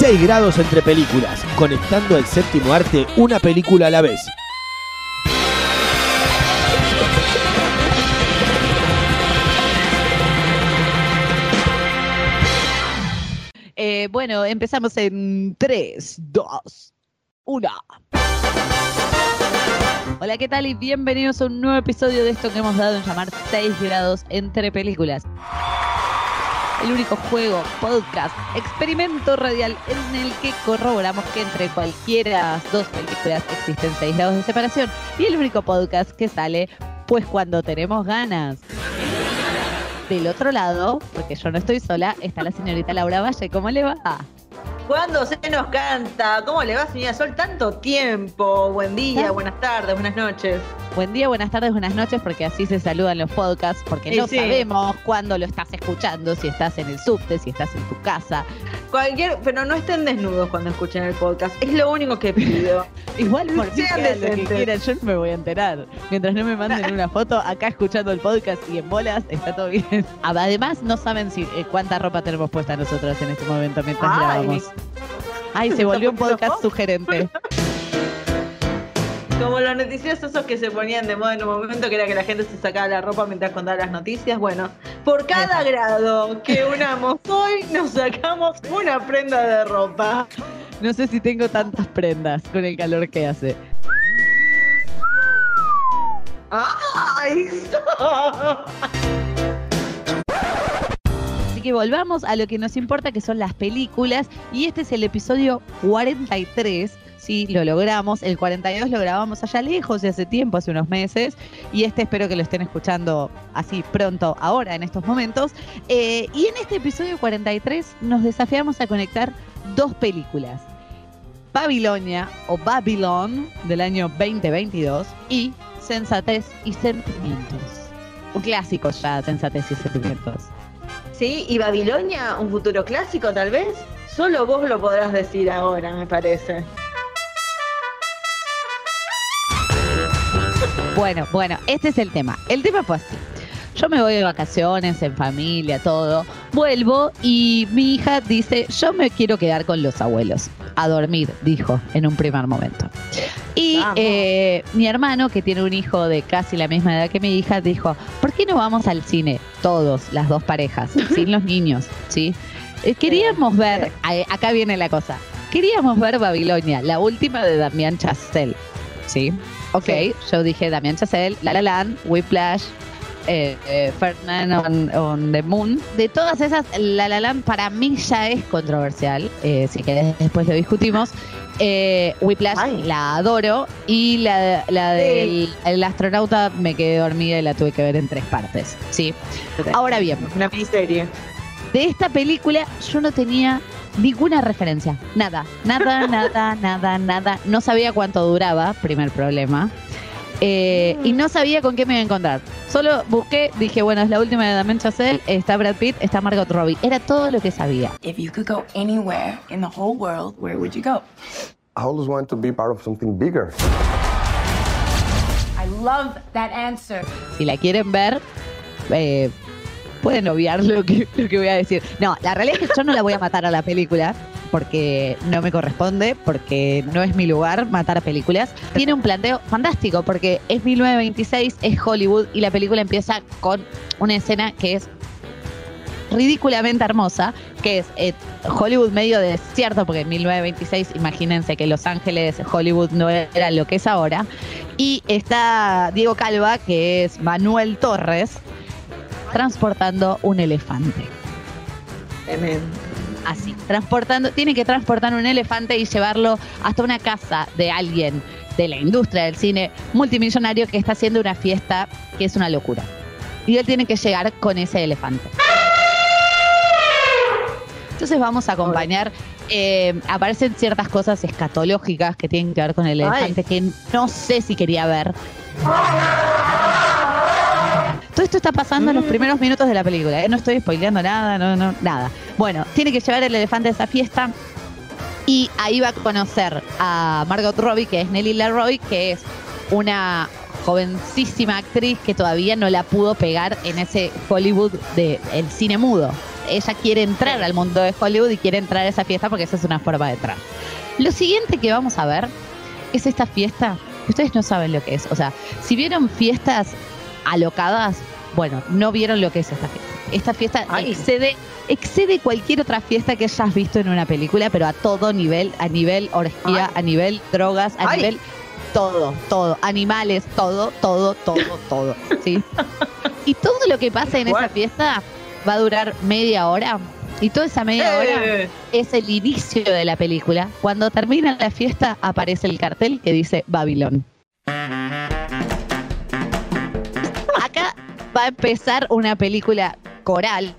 6 grados entre películas. Conectando al séptimo arte. Una película a la vez. Eh, bueno, empezamos en 3, 2, 1. Hola, ¿qué tal? Y bienvenidos a un nuevo episodio de esto que hemos dado en llamar 6 grados entre películas. El único juego, podcast, experimento radial en el que corroboramos que entre cualquiera dos películas existen 6 grados de separación. Y el único podcast que sale pues cuando tenemos ganas. Del otro lado, porque yo no estoy sola, está la señorita Laura Valle. ¿Cómo le va? Cuando se nos canta, ¿cómo le va, señora Sol? Tanto tiempo. Buen día, Ah. buenas tardes, buenas noches. Buen día, buenas tardes, buenas noches, porque así se saludan los podcasts, porque Sí, no sí. sabemos cuándo lo estás escuchando, si estás en el subte, si estás en tu casa. Cualquier, pero no estén desnudos cuando escuchen el podcast. Es lo único que pido. Igual por Sean lo que quieran, yo no me voy a enterar. Mientras no me manden una foto acá escuchando el podcast y en bolas, está todo bien. Además, no saben si eh, cuánta ropa tenemos puesta nosotros en este momento mientras Ay. grabamos. Ay, se volvió un podcast sugerente. Como los noticieros esos que se ponían de moda en un momento, que era que la gente se sacaba la ropa mientras contaba las noticias. Bueno, por cada grado que unamos hoy, nos sacamos una prenda de ropa. No sé si tengo tantas prendas con el calor que hace. ¡Ay! Así que volvamos a lo que nos importa, que son las películas. Y este es el episodio 43. Sí, lo logramos. El 42 lo grabamos allá lejos, de hace tiempo, hace unos meses. Y este espero que lo estén escuchando así pronto, ahora, en estos momentos. Eh, y en este episodio 43 nos desafiamos a conectar dos películas. Babilonia o Babylon del año 2022 y Sensatez y Sentimientos. Un clásico ya, Sensatez y Sentimientos. Sí, y Babilonia, un futuro clásico tal vez. Solo vos lo podrás decir ahora, me parece. Bueno, bueno, este es el tema. El tema fue así. Yo me voy de vacaciones, en familia, todo. Vuelvo y mi hija dice, yo me quiero quedar con los abuelos. A dormir, dijo en un primer momento. Y eh, mi hermano, que tiene un hijo de casi la misma edad que mi hija, dijo, ¿por qué no vamos al cine? Todos, las dos parejas, sin los niños, ¿sí? Eh, queríamos ver, acá viene la cosa, queríamos ver Babilonia, la última de Damián Chazelle, ¿sí? Ok, Sí. yo dije Damián Chazelle, La La Land, Whiplash, eh, eh, Man on, on the Moon. De todas esas, La La Land para mí ya es controversial, eh, si querés después lo discutimos. Eh, Whiplash Ay. la adoro y la, la del el astronauta me quedé dormida y la tuve que ver en tres partes. Sí. Ahora bien, Una miniserie. de esta película yo no tenía ninguna referencia. Nada, nada, nada, nada, nada. No sabía cuánto duraba, primer problema. Eh, y no sabía con qué me iba a encontrar. Solo busqué, dije, bueno, es la última de Damien Chazelle, está Brad Pitt, está Margot Robbie. Era todo lo que sabía. If you could go anywhere in the whole world, where would you go? I always want to be part of something bigger. I love that answer. Si la quieren ver, eh, pueden obviar lo que, lo que voy a decir. No, la realidad es que yo no la voy a matar a la película porque no me corresponde, porque no es mi lugar matar películas. Tiene un planteo fantástico porque es 1926, es Hollywood y la película empieza con una escena que es ridículamente hermosa, que es eh, Hollywood medio desierto, porque en 1926, imagínense que Los Ángeles, Hollywood no era lo que es ahora. Y está Diego Calva, que es Manuel Torres, transportando un elefante. Tremendo. así, transportando, tiene que transportar un elefante y llevarlo hasta una casa de alguien de la industria del cine multimillonario que está haciendo una fiesta que es una locura. Y él tiene que llegar con ese elefante. Entonces vamos a acompañar, eh, aparecen ciertas cosas escatológicas que tienen que ver con el elefante que no sé si quería ver. Esto está pasando en los primeros minutos de la película. ¿eh? No estoy spoileando nada, no, no, nada. Bueno, tiene que llevar el elefante a esa fiesta y ahí va a conocer a Margot Robbie, que es Nelly Leroy, que es una jovencísima actriz que todavía no la pudo pegar en ese Hollywood del cine mudo. Ella quiere entrar al mundo de Hollywood y quiere entrar a esa fiesta porque esa es una forma de entrar. Lo siguiente que vamos a ver es esta fiesta. Ustedes no saben lo que es. O sea, si vieron fiestas alocadas, bueno, no vieron lo que es esta fiesta. Esta fiesta Ay. excede, excede cualquier otra fiesta que hayas visto en una película, pero a todo nivel, a nivel orgía, Ay. a nivel drogas, a Ay. nivel todo, todo, animales, todo, todo, todo, todo, ¿sí? Y todo lo que pasa en esa fiesta va a durar media hora. Y toda esa media hora Eh, es el inicio de la película. Cuando termina la fiesta aparece el cartel que dice Babilón. Va a empezar una película coral,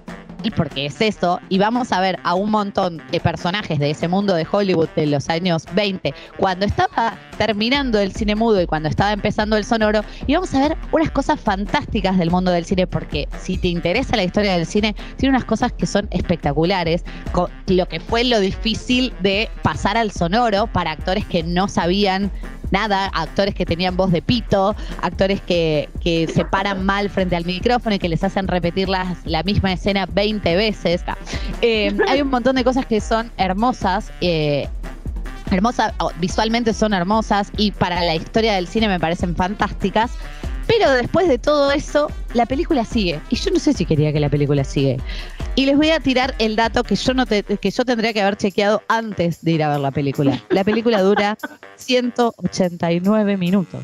porque es eso, y vamos a ver a un montón de personajes de ese mundo de Hollywood de los años 20, cuando estaba terminando el cine mudo y cuando estaba empezando el sonoro, y vamos a ver unas cosas fantásticas del mundo del cine, porque si te interesa la historia del cine, tiene unas cosas que son espectaculares, co- lo que fue lo difícil de pasar al sonoro para actores que no sabían nada, actores que tenían voz de pito, actores que, que se paran mal frente al micrófono y que les hacen repetir las- la misma escena 20 veces. Eh, hay un montón de cosas que son hermosas. eh, hermosas, visualmente son hermosas y para la historia del cine me parecen fantásticas. Pero después de todo eso, la película sigue. Y yo no sé si quería que la película sigue. Y les voy a tirar el dato que yo no te- que yo tendría que haber chequeado antes de ir a ver la película. La película dura 189 minutos.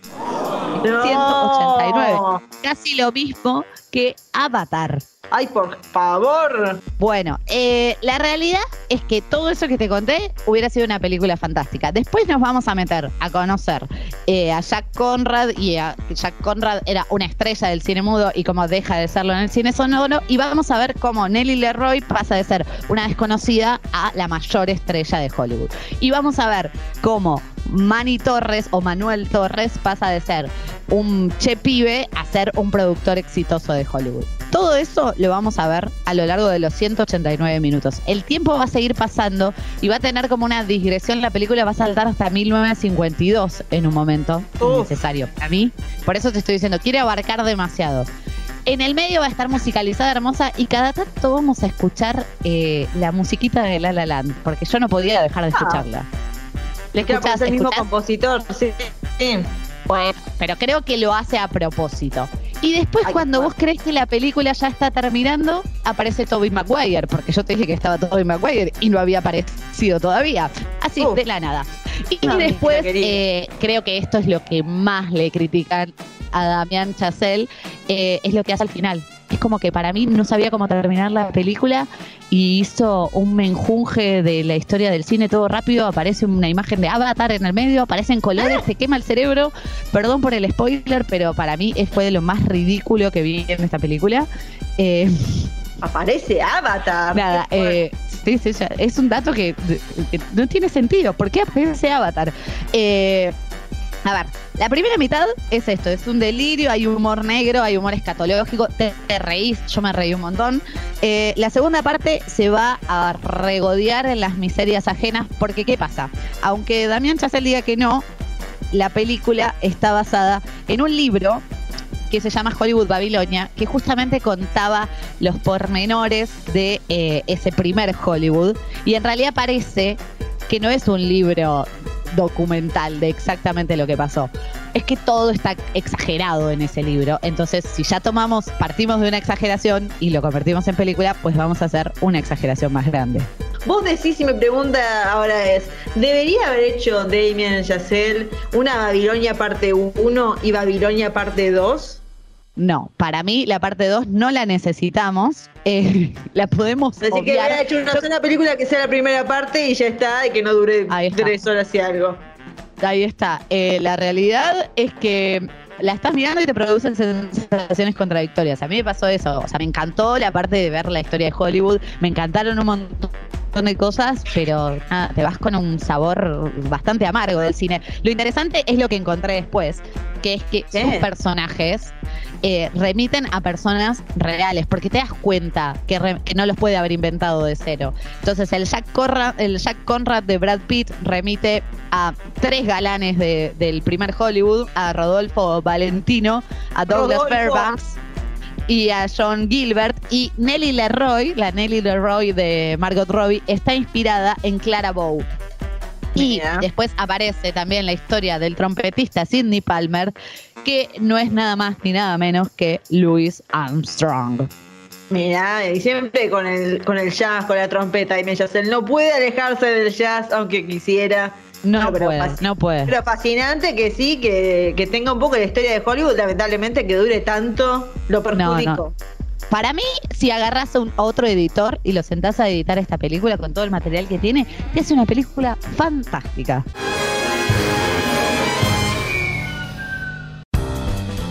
189. no. Casi lo mismo que Avatar. Ay, por favor. Bueno, eh, la realidad es que todo eso que te conté hubiera sido una película fantástica. Después nos vamos a meter a conocer eh, a Jack Conrad y a Jack Conrad era una estrella del cine mudo y cómo deja de serlo en el cine sonoro y vamos a ver cómo Nelly Leroy pasa de ser una desconocida a la mayor estrella de Hollywood. Y vamos a ver cómo Manny Torres o Manuel Torres pasa de ser un che pibe a ser un productor exitoso de Hollywood. Todo eso lo vamos a ver a lo largo de los 189 minutos. El tiempo va a seguir pasando y va a tener como una digresión. La película va a saltar hasta 1952 en un momento Uf. necesario para mí. Por eso te estoy diciendo, quiere abarcar demasiado. En el medio va a estar musicalizada hermosa y cada tanto vamos a escuchar eh, la musiquita de La La Land, porque yo no podía dejar de Ah. escucharla. ¿Le escuchás? es el mismo compositor. Sí. sí. Bueno, pero creo que lo hace a propósito. Y después, Ay, cuando vos crees que la película ya está terminando, aparece Toby Maguire, porque yo te dije que estaba Toby Maguire y no había aparecido todavía. Así, de la nada. Y No, después, eh, creo que esto es lo que más le critican a Damián Chazelle, eh, es lo que hace al final. Es como que para mí no sabía cómo terminar la película y hizo un menjunje de la historia del cine todo rápido. Aparece una imagen de Avatar en el medio, aparecen colores, te quema el cerebro. Perdón por el spoiler, pero para mí fue de lo más ridículo que vi en esta película. Eh, Aparece Avatar. nada, eh, sí, sí, es un dato que, que no tiene sentido. ¿Por qué aparece Avatar? Eh, a ver, la primera mitad es esto, es un delirio, hay humor negro, hay humor escatológico, te, reís, yo me reí un montón. Eh, la segunda parte se va a regodear en las miserias ajenas, porque ¿qué pasa? Aunque Damián Chazelle diga que no, la película está basada en un libro que se llama Hollywood Babilonia, que justamente contaba los pormenores de eh, ese primer Hollywood. Y en realidad parece que no es un libro documental de exactamente lo que pasó. Es que todo está exagerado en ese libro. Entonces, si ya tomamos, partimos de una exageración y lo convertimos en película, pues vamos a hacer una exageración más grande. Vos decís y mi pregunta ahora es, ¿debería haber hecho Damien Chazelle una Babilonia parte 1 y Babilonia parte 2? No, para mí la parte 2 no la necesitamos. eh, la podemos Así que obviar. hubiera hecho una sola película que sea la primera parte y ya está, y que no dure tres horas y algo. Ahí está. Eh, la realidad es que la estás mirando y te producen sensaciones contradictorias. A mí me pasó eso. O sea, me encantó la parte de ver la historia de Hollywood. Me encantaron un montón de cosas, pero nada, te vas con un sabor bastante amargo del cine. Lo interesante es lo que encontré después, que es que sus personajes eh, remiten a personas reales, porque te das cuenta que, re- que no los puede haber inventado de cero. Entonces el Jack Conrad, el Jack Conrad de Brad Pitt remite a tres galanes de- del primer Hollywood, a Rodolfo Valentino, a Douglas Rodolfo. Fairbanks y a John Gilbert y Nelly Leroy, la Nelly Leroy de Margot Robbie, está inspirada en Clara Bow. Y después aparece también la historia del trompetista Sidney Palmer, que no es nada más ni nada menos que Louis Armstrong. Mira, y siempre con el, con el jazz, con la trompeta, y me él no puede alejarse del jazz aunque quisiera. No, No, puede, no puede. Pero fascinante que sí, que, que tenga un poco la historia de Hollywood, lamentablemente que dure tanto, lo perjudicó. Para mí, si agarras a, un- otro editor y lo sentás a editar esta película con todo el material que tiene, te hace una película fantástica.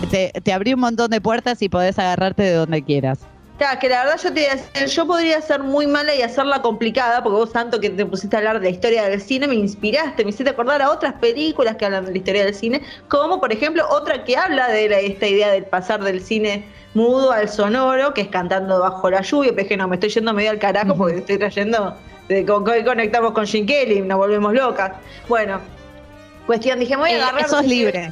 Te, te abrió un montón de puertas y podés agarrarte de donde quieras. Claro, que la verdad yo te iba decir, yo podría ser muy mala y hacerla complicada, porque vos tanto que te pusiste a hablar de la historia del cine, me inspiraste, me hiciste acordar a otras películas que hablan de la historia del cine, como por ejemplo otra que habla de esta idea del pasar del cine mudo al sonoro, que es cantando bajo la lluvia, pero es que no, me estoy yendo medio al carajo porque estoy trayendo, de, con, con- conectamos con Jim Kelly, nos volvemos locas. Bueno, cuestión, dije, voy a Eh, agarrar... eso es libre.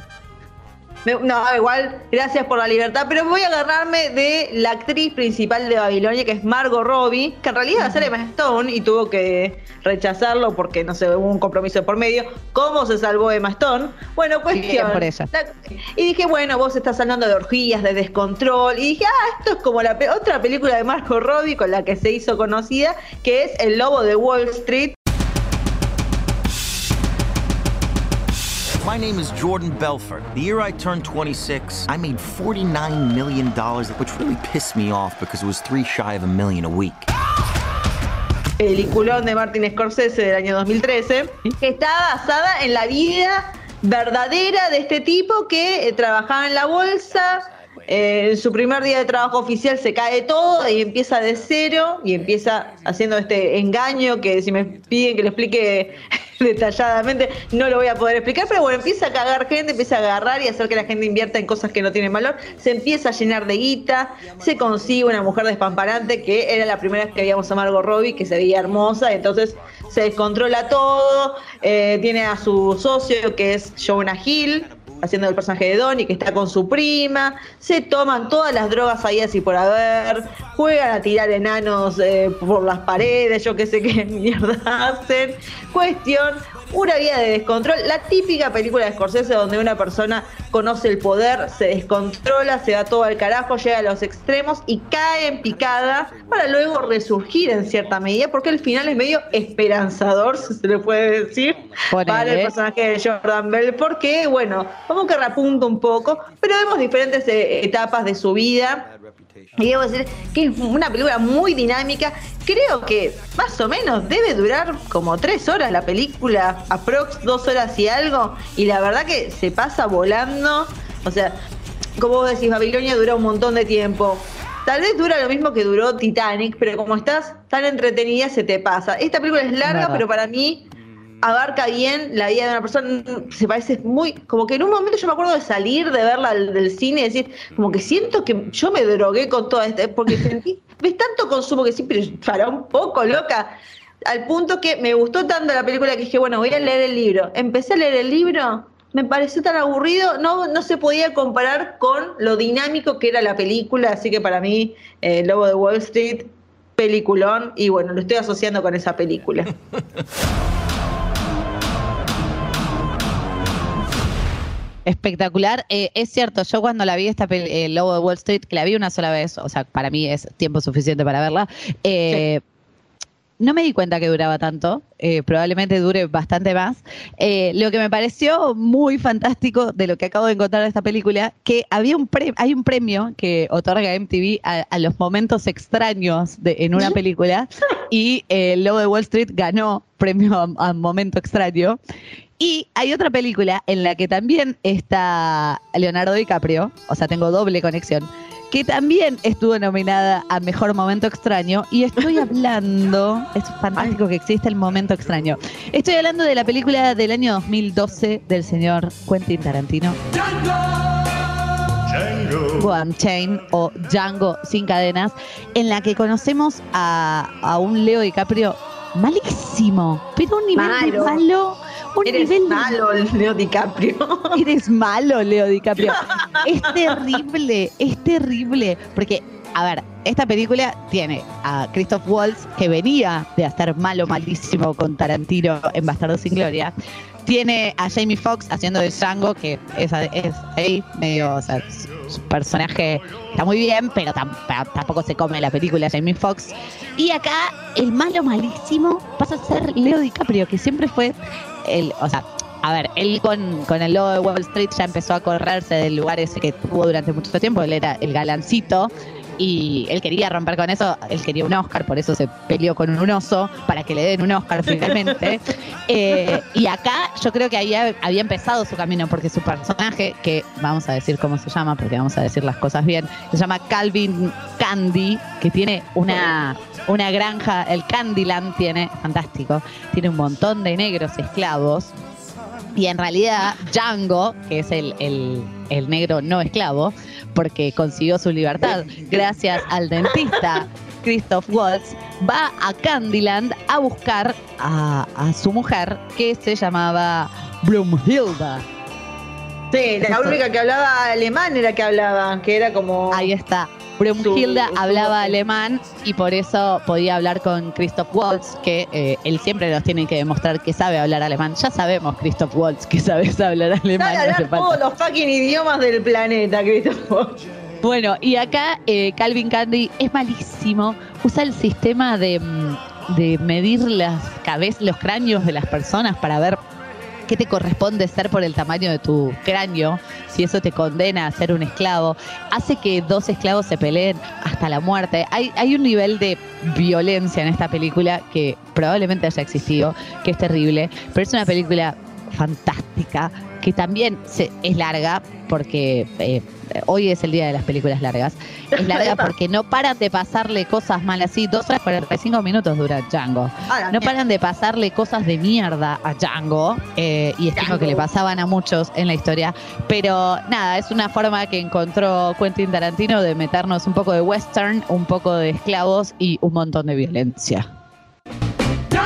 No, igual, gracias por la libertad, pero voy a agarrarme de la actriz principal de Babilonia, que es Margot Robbie, que en realidad va a ser Emma Stone y tuvo que rechazarlo porque, no sé, hubo un compromiso por medio. ¿Cómo se salvó Emma Stone? Bueno, cuestión. La- y dije, bueno, vos estás hablando de orgías, de descontrol, y dije, ah, esto es como la pe- otra película de Margot Robbie con la que se hizo conocida, que es El Lobo de Wall Street, My name is Jordan Belfort. The year I turned 26, I made $49 million, which really pissed me off because it was three shy of a million a week. peliculón de Martin Scorsese del año 2013, que está basada en la vida verdadera de este tipo que eh, trabajaba en la bolsa. Eh, en su primer día de trabajo oficial se cae todo y empieza de cero y empieza haciendo este engaño que si me piden que lo explique detalladamente no lo voy a poder explicar, pero bueno, empieza a cagar gente, empieza a agarrar y hacer que la gente invierta en cosas que no tienen valor, se empieza a llenar de guita, se consigue una mujer despamparante que era la primera vez que veíamos a Margot Robbie, que se veía hermosa, entonces se descontrola todo, eh, tiene a su socio que es Jonah Hill, haciendo el personaje de Donnie, que está con su prima, se toman todas las drogas ahí así por haber, juegan a tirar enanos eh, por las paredes, yo qué sé qué mierda hacen. Cuestión, una vida de descontrol, la típica película de Scorsese donde una persona conoce el poder, se descontrola, se va todo al carajo, llega a los extremos y cae en picada para luego resurgir en cierta medida, porque el final es medio esperanzador, si se le puede decir, para el personaje de Jordan Bell, porque, bueno, como que repunta un poco, pero vemos diferentes eh, etapas de su vida. Y debo decir que es una película muy dinámica. Creo que más o menos debe durar como tres horas la película, aprox dos horas y algo. Y la verdad que se pasa volando. O sea, como vos decís, Babilonia dura un montón de tiempo. Tal vez dura lo mismo que duró Titanic, pero como estás tan entretenida se te pasa. Esta película es larga, pero para mí abarca bien la vida de una persona. Se parece muy. Como que en un momento yo me acuerdo de salir de verla del, cine y decir, como que siento que yo me drogué con toda esta. Porque sentí. Ves tanto consumo que sí, pero para un poco, loca. Al punto que me gustó tanto la película que dije, bueno, voy a leer el libro. Empecé a leer el libro. Me pareció tan aburrido, no, no se podía comparar con lo dinámico que era la película, así que para mí, eh, Lobo de Wall Street, peliculón, y bueno, lo estoy asociando con esa película. Espectacular. Eh, es cierto, yo cuando la vi esta pel- eh, Lobo de Wall Street, que la vi una sola vez, o sea, para mí es tiempo suficiente para verla, eh, no me di cuenta que duraba tanto, eh, probablemente dure bastante más. Eh, lo que me pareció muy fantástico de lo que acabo de encontrar de esta película, que había un pre- hay un premio que otorga MTV a, a los momentos extraños de, en una película y eh, el Lobo de Wall Street ganó premio a, a momento extraño. Y hay otra película en la que también está Leonardo DiCaprio, o sea, tengo doble conexión, que también estuvo nominada a Mejor Momento Extraño. Y estoy hablando, es fantástico que existe el momento extraño. Estoy hablando de la película del año 2012 del señor Quentin Tarantino. Django Unchained o Django sin cadenas, en la que conocemos a, a un Leo DiCaprio malísimo, pero un nivel de Malo. malo, un Eres nivel de malo, Leo DiCaprio. Eres malo, Leo DiCaprio. Es terrible, es terrible. Porque, a ver, esta película tiene a Christoph Waltz, que venía de hacer malo, malísimo con Tarantino en Bastardo sin Gloria. Tiene a Jamie Foxx haciendo de Django, que es, es ahí medio, o sea, su personaje está muy bien, pero tam- tam- tampoco se come la película Jamie Foxx. Y acá el malo malísimo pasa a ser Leo DiCaprio, que siempre fue el, o sea, a ver, él con, con el logo de Wall Street ya empezó a correrse del lugar ese que tuvo durante mucho tiempo, él era el galancito y él quería romper con eso, él quería un Oscar, por eso se peleó con un oso para que le den un Oscar finalmente. Eh, y acá yo creo que ahí ha- había empezado su camino porque su personaje, que vamos a decir cómo se llama, porque vamos a decir las cosas bien, se llama Calvin Candy, que tiene una, una granja, el Candyland tiene, fantástico, tiene un montón de negros esclavos. Y en realidad Django, que es el, el- el negro no esclavo, porque consiguió su libertad gracias al dentista Christoph Waltz, va a Candyland a buscar a, a su mujer que se llamaba Brumhilda. Sí, la única que hablaba alemán era que hablaba, que era como. Ahí está. Brumhilda hablaba alemán y por eso podía hablar con Christoph Waltz, que eh, él siempre nos tiene que demostrar que sabe hablar alemán. Ya sabemos, Christoph Waltz, que sabes hablar alemán. Sabe hablar todos los fucking idiomas del planeta, Christopher. Bueno, y acá eh, Calvin Candy es malísimo. Usa el sistema de, mm, de medir las cabezas, los cráneos de las personas para ver qué te corresponde ser por el tamaño de tu cráneo, si eso te condena a ser un esclavo. Hace que dos esclavos se peleen hasta la muerte. Hay, hay un nivel de violencia en esta película que probablemente haya existido, que es terrible, pero es una película fantástica que también se- es larga porque eh, hoy es el día de las películas largas. Es larga porque no paran de pasarle cosas malas. Sí, dos horas 45 minutos dura Django. Ahora, No paran de pasarle cosas de mierda a Django eh, y estimo Django. que le pasaban a muchos en la historia. Pero nada, es una forma que encontró Quentin Tarantino de meternos un poco de western, un poco de esclavos y un montón de violencia. Me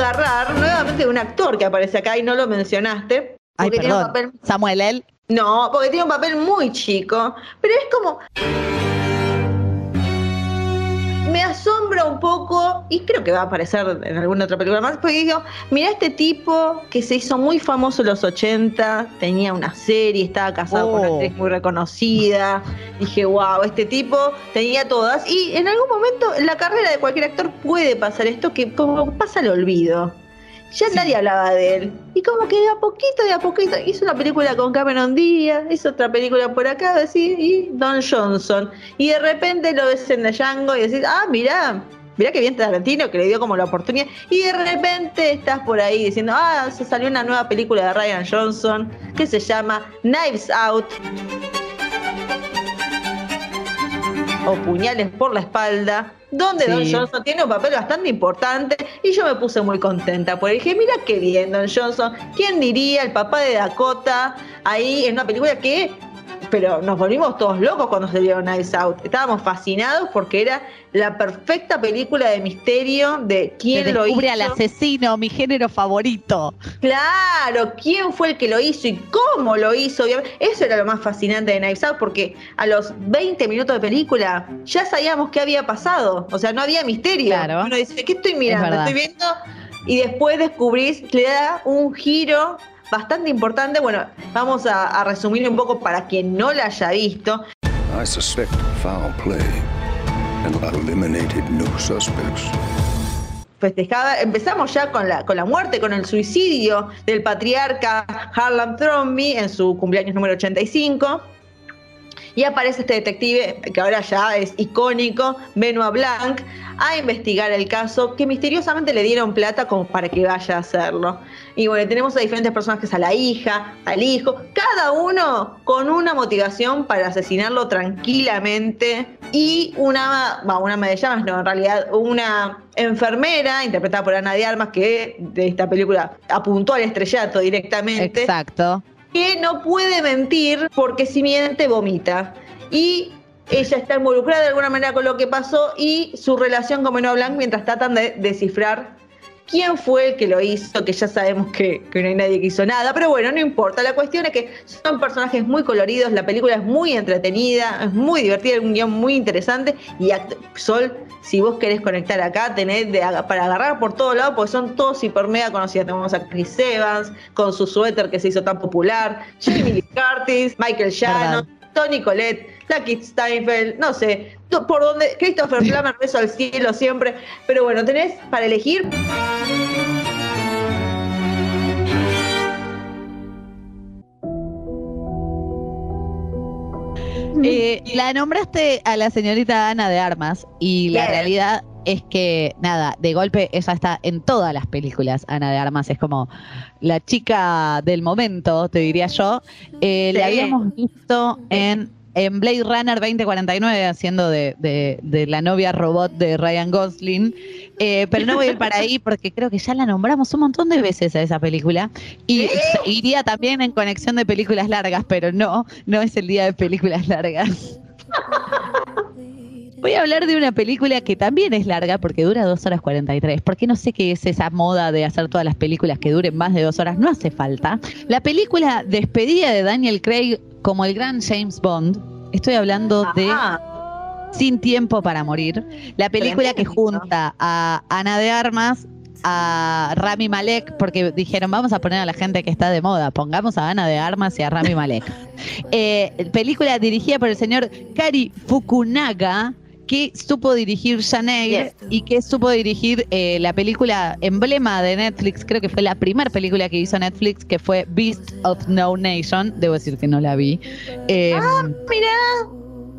agarrar nuevamente un actor que aparece acá y no lo mencionaste. Ay, porque tiene un perdón. papel Samuel L. No, porque tiene un papel muy chico, pero es como... Me asombra un poco, y creo que va a aparecer en alguna otra película más, porque digo, mira este tipo que se hizo muy famoso en los 80, tenía una serie, estaba casado con una Oh. actriz muy reconocida, dije, wow, este tipo tenía todas, y en algún momento en la carrera de cualquier actor puede pasar esto, que como pasa al olvido. Ya nadie hablaba de él. Y como que de a poquito, de a poquito, hizo una película con Cameron Díaz, hizo otra película por acá, decís, y Don Johnson. Y de repente lo ves en Django y decís, ah, mirá, mirá que bien Tarantino que le dio como la oportunidad. Y de repente estás por ahí diciendo, ah, se salió una nueva película de Ryan Johnson que se llama Knives Out. O puñales por la espalda, donde Don. Johnson tiene un papel bastante importante y yo me puse muy contenta porque dije, mira qué bien Don Johnson, ¿quién diría el papá de Dakota ahí en una película que pero nos volvimos todos locos cuando salió Nice Out. Estábamos fascinados porque era la perfecta película de misterio de quién Se lo hizo. descubre al asesino, mi género favorito. Claro, quién fue el que lo hizo y cómo lo hizo. Eso era lo más fascinante de Knives Out, porque a los 20 minutos de película ya sabíamos qué había pasado. O sea, no había misterio. Claro. Uno dice, ¿qué estoy mirando? Estoy viendo. Y después descubrís, le da un giro bastante importante. Bueno, vamos a, a resumir un poco para quien no la haya visto. I suspect foul play and eliminated no suspects. festejada. Empezamos ya con la, con la muerte, con el suicidio del patriarca Harlan Thrombey en su cumpleaños número 85. Y aparece este detective, que ahora ya es icónico, Benoit Blanc, a investigar el caso, que misteriosamente le dieron plata como para que vaya a hacerlo. Y bueno, tenemos a diferentes personajes, a la hija, al hijo, cada uno con una motivación para asesinarlo tranquilamente. Y una, va, una me llamas, no, en realidad, una enfermera, interpretada por Ana de Armas, que de esta película apuntó al estrellato directamente Exacto. Que no puede mentir porque si miente vomita. Y ella está involucrada de alguna manera con lo que pasó y su relación con Benoit Blanc mientras tratan de descifrar quién fue el que lo hizo, que ya sabemos que, que no hay nadie que hizo nada, pero bueno, no importa. La cuestión es que son personajes muy coloridos, la película es muy entretenida, es muy divertida, un guion muy interesante y act- Sol, si vos querés conectar acá, tenés de para agarrar por todos lados, porque son todos hiper mega conocidos. Tenemos a Chris Evans con su suéter que se hizo tan popular, Jamie Lee Curtis, Michael Shannon, Tony Collette, Lucky Steinfeld, no sé, por donde Christopher Plummer, beso al cielo siempre, pero bueno, tenés para elegir Eh, la nombraste a la señorita Ana de Armas y la Bien. realidad es que, nada, de golpe ella está en todas las películas, Ana de Armas, es como la chica del momento, te diría yo. Eh, La habíamos visto en, en Blade Runner 2049 haciendo de, de- de la novia robot de Ryan Gosling, Eh, pero no voy a ir para ahí porque creo que ya la nombramos un montón de veces a esa película y iría también en conexión de películas largas, pero no, no es el día de películas largas. Voy a hablar de una película que también es larga porque dura 2 horas 43. Porque no sé qué es esa moda de hacer todas las películas que duren más de dos horas. No hace falta. La película Despedida de Daniel Craig como el gran James Bond. Estoy hablando de Sin Tiempo para Morir. La película que junta a Ana de Armas, a Rami Malek, porque dijeron, vamos a poner a la gente que está de moda, pongamos a Ana de Armas y a Rami Malek. Eh, película dirigida por el señor Kari Fukunaga, que supo dirigir Janeir Yes. y que supo dirigir eh, la película emblema de Netflix, creo que fue la primera película que hizo Netflix, que fue Beast of No Nation. Debo decir que no la vi. Eh, mira,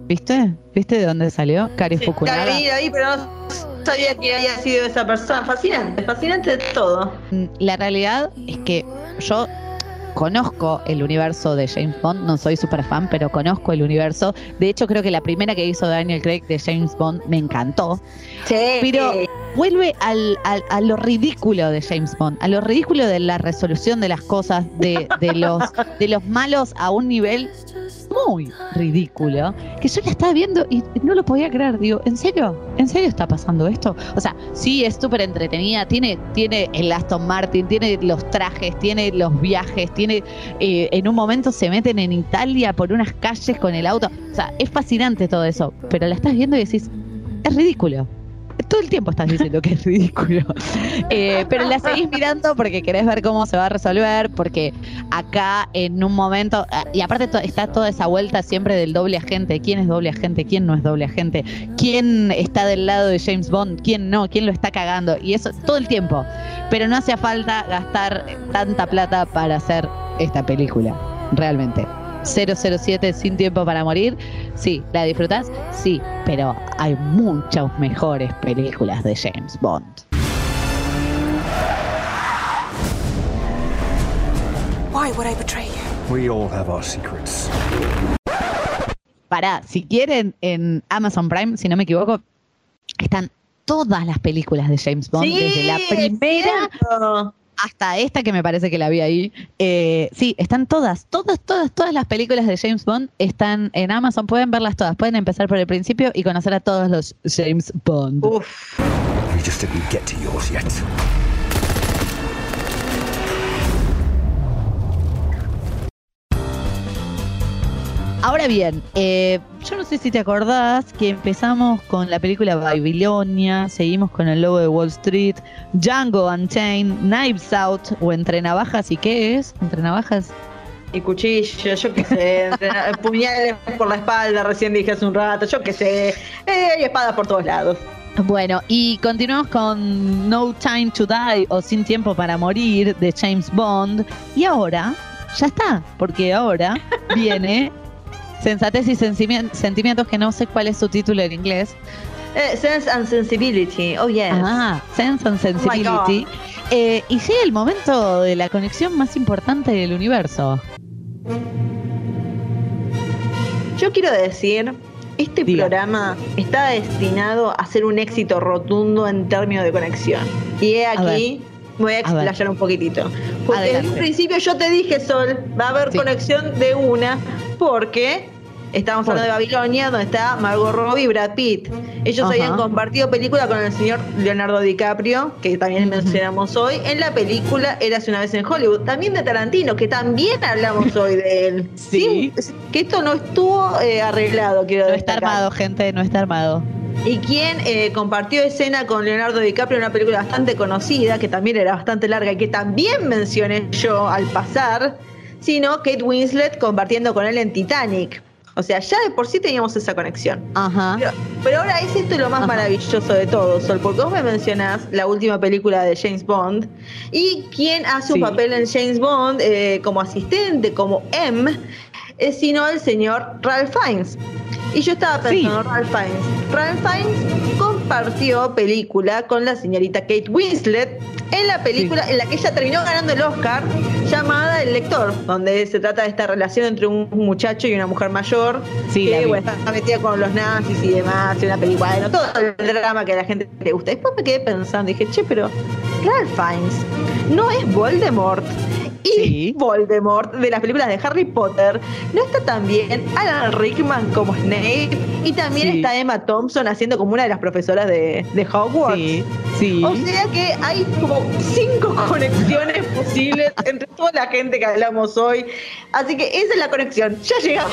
¿Viste? ¿Viste de dónde salió? Kari sí, Fukunaga. la vi ahí, pero no sabía que había sido esa persona. Fascinante, fascinante de todo. Mm, La realidad es que yo conozco el universo de James Bond, no soy súper fan, pero conozco el universo. De hecho, creo que la primera que hizo Daniel Craig de James Bond me encantó. Sí. Pero vuelve al, al- a lo ridículo de James Bond, a lo ridículo de la resolución de las cosas, de, de los, de los malos a un nivel muy ridículo, que yo la estaba viendo y no lo podía creer. Digo, ¿en serio? ¿En serio está pasando esto? O sea, sí, es súper entretenida, tiene, tiene el Aston Martin, tiene los trajes, tiene los viajes, tiene, eh, en un momento se meten en Italia por unas calles con el auto. O sea, es fascinante todo eso, pero la estás viendo y decís, es ridículo. Todo el tiempo estás diciendo que es ridículo. Eh, pero la seguís mirando porque querés ver cómo se va a resolver, porque acá en un momento, y aparte to- está toda esa vuelta siempre del doble agente, quién es doble agente, quién no es doble agente, quién está del lado de James Bond, quién no, quién lo está cagando, y eso todo el tiempo. Pero no hacía falta gastar tanta plata para hacer esta película, realmente. 007 sin tiempo para morir, sí, ¿la disfrutás? Sí, pero hay muchas mejores películas de James Bond. Why would I betray you? We all have our secrets. Pará, si quieren, en Amazon Prime, si no me equivoco, están todas las películas de James Bond, Sí, desde la primera. Hasta esta que me parece que la vi ahí. Eh, sí, están todas, todas, todas, todas las películas de James Bond están en Amazon. Pueden verlas todas, pueden empezar por el principio y conocer a todos los James Bond. Uf. We just didn't get to yours yet. Ahora bien, eh, yo no sé si te acordás que empezamos con la película Babilonia, seguimos con el logo de Wall Street, Django Unchained, Knives Out o Entre Navajas y qué es? Entre Navajas y cuchillos, yo qué sé, puñales por la espalda, recién dije hace un rato, yo qué sé, eh, hay espadas por todos lados. Bueno, y continuamos con No Time to Die o Sin Tiempo para Morir de James Bond. Y ahora, ya está, porque ahora viene Sensatez y Sentimientos, que no sé cuál es su título en inglés. Eh, sense and Sensibility, oh yes. Ah, Sense and Sensibility. Eh, y llega el momento de la conexión más importante del universo. Yo quiero decir, este Diga. programa está destinado a ser un éxito rotundo en términos de conexión. Y he aquí, me voy a explayar un poquitito. Porque desde Adelante. un principio yo te dije, Sol, va a haber Sí. conexión de una, porque estamos ¿Por hablando de Babilonia, donde está Margot Robbie y Brad Pitt. Ellos Ajá. habían compartido película con el señor Leonardo DiCaprio, que también mencionamos hoy, en la película Érase una vez en Hollywood. También de Tarantino, que también hablamos hoy de él. Sí. Sin- que esto no estuvo eh, arreglado, quiero No está armado, gente, no está armado. Y quien eh, compartió escena con Leonardo DiCaprio en una película bastante conocida, que también era bastante larga y que también mencioné yo al pasar, sino Kate Winslet compartiendo con él en Titanic. O sea, ya de por sí teníamos esa conexión. Ajá. Pero, pero ahora es esto lo más Ajá. maravilloso de todo, Sol, porque vos me mencionás la última película de James Bond y quien hace un Sí. papel en James Bond eh, como asistente, como M, es sino el señor Ralph Fiennes. Y yo estaba Sí. pensando, Ralph Fiennes. Ralph Fiennes compartió película con la señorita Kate Winslet en la película en la que ella terminó ganando el Oscar llamada El Lector, donde se trata de esta relación entre un muchacho y una mujer mayor Sí, que bueno, está metida con los nazis y demás, y una película, bueno, todo el drama que a la gente le gusta. Después me quedé pensando, dije, che, pero Ralph Fiennes no es Voldemort. Y. Voldemort de las películas de Harry Potter no está también Alan Rickman como Snape y también Sí. está Emma Thompson haciendo como una de las profesoras de, de Hogwarts. Sí, sí. O sea que hay como cinco conexiones posibles entre toda la gente que hablamos hoy. Así que esa es la conexión. Ya llegamos.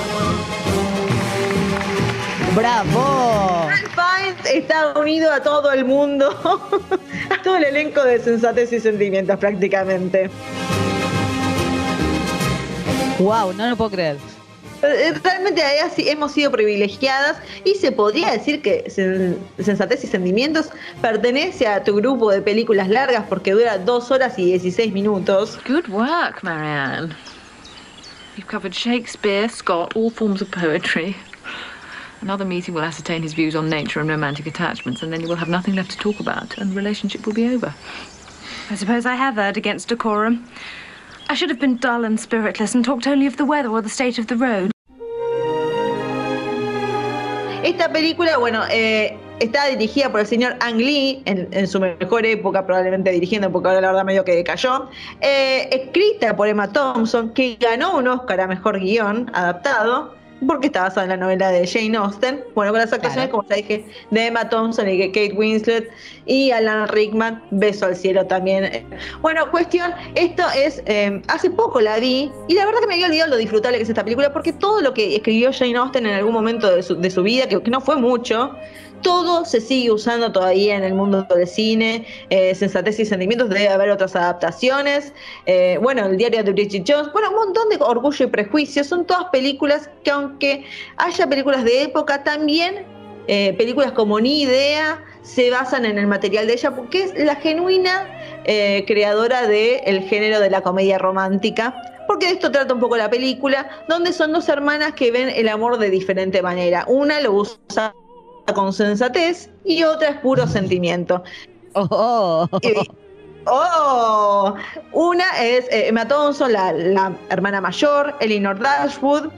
¡Bravo! Fiennes está unido a todo el mundo, a todo el elenco de sensatez y sentimientos prácticamente. ¡Wow! No lo puedo creer. Eh, Realmente ahí así hemos sido privilegiadas y se podría decir que Sen- Sensatez y Sentimientos pertenece a tu grupo de películas largas porque dura dos horas y 16 minutos. Good work, Marianne. You've covered Shakespeare, Scott, all forms of poetry. Another meeting will ascertain his views on nature and romantic attachments, and then you will have nothing left to talk about, and the relationship will be over. I suppose I have erred against decorum. I should have been dull and spiritless and talked only of the weather or the state of the road. Esta película, bueno, eh, está dirigida por el señor Ang Lee, en, en su mejor época probablemente dirigiendo, porque ahora la verdad medio que decayó. Eh, escrita por Emma Thompson, que ganó un Oscar a Mejor Guión adaptado, porque está basada en la novela de Jane Austen. Bueno, con las actuaciones, Claro. como ya dije, de Emma Thompson y Kate Winslet y Alan Rickman, Beso al Cielo también. Bueno, cuestión, esto es, eh, hace poco la vi y la verdad que me había olvidado lo disfrutable que es esta película porque todo lo que escribió Jane Austen en algún momento de su, de su vida, que, que no fue mucho, todo se sigue usando todavía en el mundo del cine, eh, sensatez y sentimientos, debe haber otras adaptaciones, eh, bueno, el diario de Bridget Jones, bueno, un montón de orgullo y prejuicio, son todas películas que aunque haya películas de época, también eh, películas como Ni Idea se basan en el material de ella porque es la genuina eh, creadora del género de la comedia romántica. Porque de esto trata un poco la película, donde son dos hermanas que ven el amor de diferente manera. Una lo usa con sensatez y otra es puro sentimiento. ¡Oh! Y- ¡Oh! Una es eh, Emma Thompson, la, la hermana mayor, Elinor Dashwood,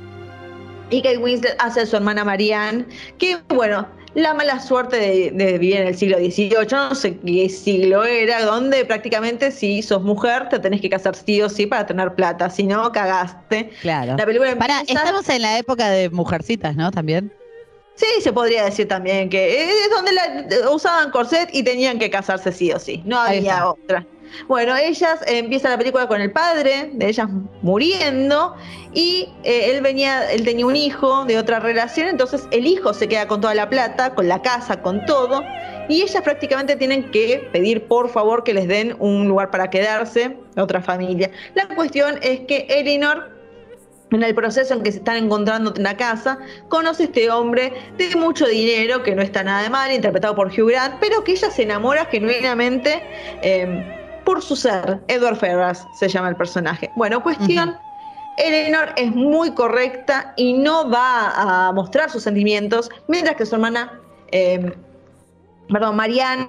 y Kate Winslet hace a su hermana Marianne, que bueno, la mala suerte de, de vivir en el siglo XVIII, no sé qué siglo era, donde prácticamente si sos mujer te tenés que casar sí o sí para tener plata, si no, cagaste. Claro. La película Para, empieza- estamos en la época de mujercitas, ¿no? También. Sí, se podría decir también que es donde la- usaban corset y tenían que casarse sí o sí, no había otra. Bueno, ellas eh, empieza la película con el padre de ellas muriendo y eh, él venía, él tenía un hijo de otra relación, entonces el hijo se queda con toda la plata, con la casa, con todo, y ellas prácticamente tienen que pedir por favor que les den un lugar para quedarse, otra familia. La cuestión es que Elinor en el proceso en que se están encontrando en la casa, conoce a este hombre de mucho dinero, que no está nada de mal, interpretado por Hugh Grant, pero que ella se enamora genuinamente eh, por su ser. Edward Ferras se llama el personaje. Bueno, cuestión. Eleanor es muy correcta y no va a mostrar sus sentimientos, mientras que su hermana, eh, perdón, Marianne,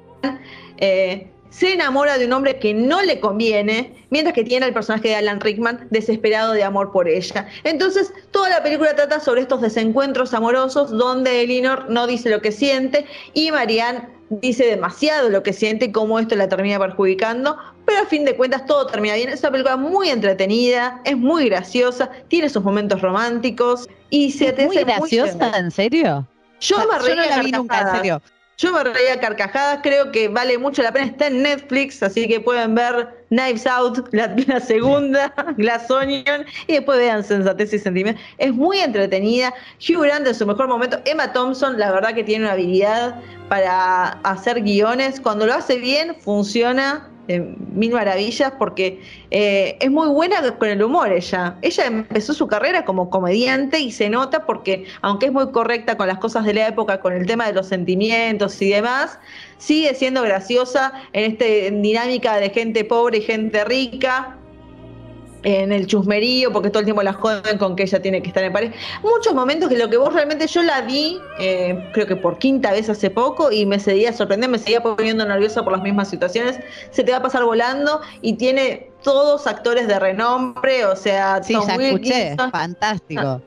eh, se enamora de un hombre que no le conviene, mientras que tiene el personaje de Alan Rickman desesperado de amor por ella. Entonces, toda la película trata sobre estos desencuentros amorosos donde Elinor no dice lo que siente y Marianne dice demasiado lo que siente y cómo esto la termina perjudicando, pero a fin de cuentas todo termina bien. Es una película muy entretenida, es muy graciosa, tiene sus momentos románticos y se te muy hace graciosa, ¿en serio? Yo O sea, me yo reí no la vi nunca, en serio. Yo me reía carcajadas, creo que vale mucho la pena. Está en Netflix, así que pueden ver Knives Out, la, la segunda, Glass Onion, y después vean Sensatez y Sentimientos. Es muy entretenida. Hugh Grant en su mejor momento. Emma Thompson, la verdad que tiene una habilidad para hacer guiones. Cuando lo hace bien, funciona mil maravillas porque eh, es muy buena con el humor ella. Ella empezó su carrera como comediante y se nota porque aunque es muy correcta con las cosas de la época, con el tema de los sentimientos y demás, sigue siendo graciosa en esta dinámica de gente pobre y gente rica en el chusmerío, porque todo el tiempo la joden con que ella tiene que estar en pareja. Muchos momentos que lo que vos realmente yo la vi, eh, creo que por quinta vez hace poco, y me seguía sorprendiendo, me seguía poniendo nerviosa por las mismas situaciones. Se te va a pasar volando y tiene todos actores de renombre, o sea, Sí, Tom ya escuché, fantástico.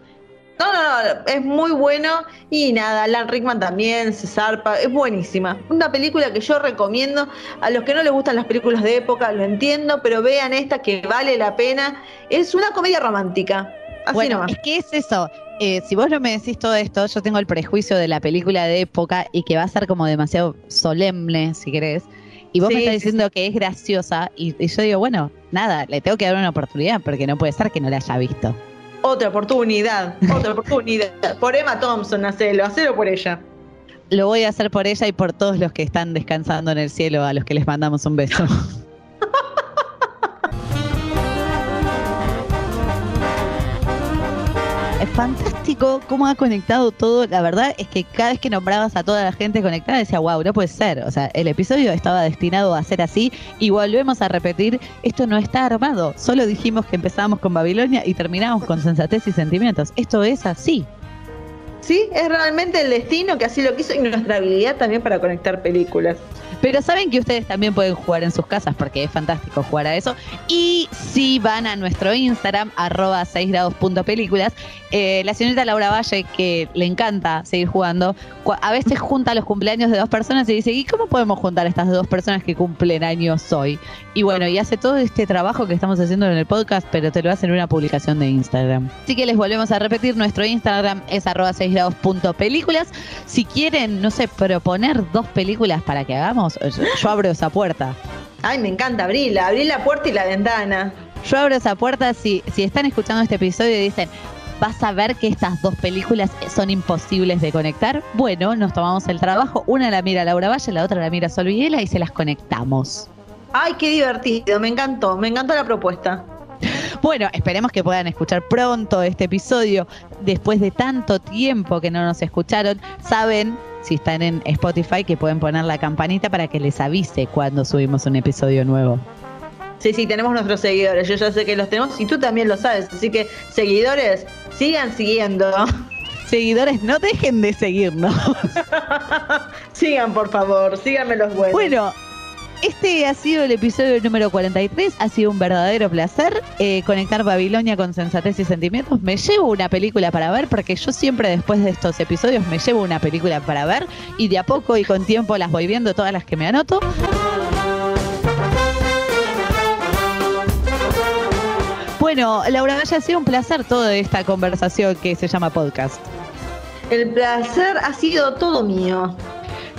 No, no, no, es muy bueno y nada, Alan Rickman también se zarpa, es buenísima. Una película que yo recomiendo a los que no les gustan las películas de época, lo entiendo, pero vean esta que vale la pena. Es una comedia romántica, así bueno, nomás. es que es eso. Eh, si vos no me decís todo esto, yo tengo el prejuicio de la película de época y que va a ser como demasiado solemne, si querés. Y vos Sí, me estás sí, diciendo que es graciosa y, y yo digo, bueno, nada, le tengo que dar una oportunidad porque no puede ser que no la haya visto. Otra oportunidad, otra oportunidad. Por Emma Thompson, hacelo, hacelo por ella. Lo voy a hacer por ella y por todos los que están descansando en el cielo, a los que les mandamos un beso. fantástico cómo ha conectado todo. La verdad es que cada vez que nombrabas a toda la gente conectada decía, wow, no puede ser. O sea, el episodio estaba destinado a ser así y volvemos a repetir, esto no está armado. Solo dijimos que empezábamos con Babilonia y terminamos con sensatez y sentimientos. Esto es así. Sí, es realmente el destino que así lo quiso y nuestra habilidad también para conectar películas. Pero saben que ustedes también pueden jugar en sus casas porque es fantástico jugar a eso. Y si van a nuestro Instagram, arroba 6 grados punto películas, eh, la señorita Laura Valle, que le encanta seguir jugando, a veces junta los cumpleaños de dos personas y dice, ¿y cómo podemos juntar a estas dos personas que cumplen años hoy? Y bueno, y hace todo este trabajo que estamos haciendo en el podcast, pero te lo hace en una publicación de Instagram. Así que les volvemos a repetir, nuestro Instagram es arroba 6 grados punto películas. Si quieren, no sé, proponer dos películas para que hagamos, yo, yo abro esa puerta. Ay, me encanta abrirla, abrir la puerta y la ventana. Yo abro esa puerta si, si están escuchando este episodio y dicen, vas a ver que estas dos películas son imposibles de conectar. Bueno, nos tomamos el trabajo. Una la mira Laura Valle, la otra la mira Sol Villela y se las conectamos. Ay, qué divertido, me encantó, me encantó la propuesta. Bueno, esperemos que puedan escuchar pronto este episodio. Después de tanto tiempo que no nos escucharon, saben, si están en Spotify, que pueden poner la campanita para que les avise cuando subimos un episodio nuevo. Sí, sí, tenemos nuestros seguidores, yo ya sé que los tenemos y tú también lo sabes, así que seguidores, sigan siguiendo. Seguidores, no dejen de seguirnos. sigan, por favor, síganme los buenos. Bueno, este ha sido el episodio número 43. Ha sido un verdadero placer eh, conectar Babilonia con sensatez y sentimientos. Me llevo una película para ver, porque yo siempre después de estos episodios me llevo una película para ver y de a poco y con tiempo las voy viendo todas las que me anoto. Bueno, Laura Valle, ha sido un placer toda esta conversación que se llama podcast. El placer ha sido todo mío.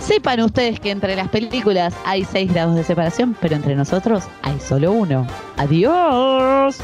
Sepan ustedes que entre las películas hay seis grados de separación, pero entre nosotros hay solo uno. Adiós.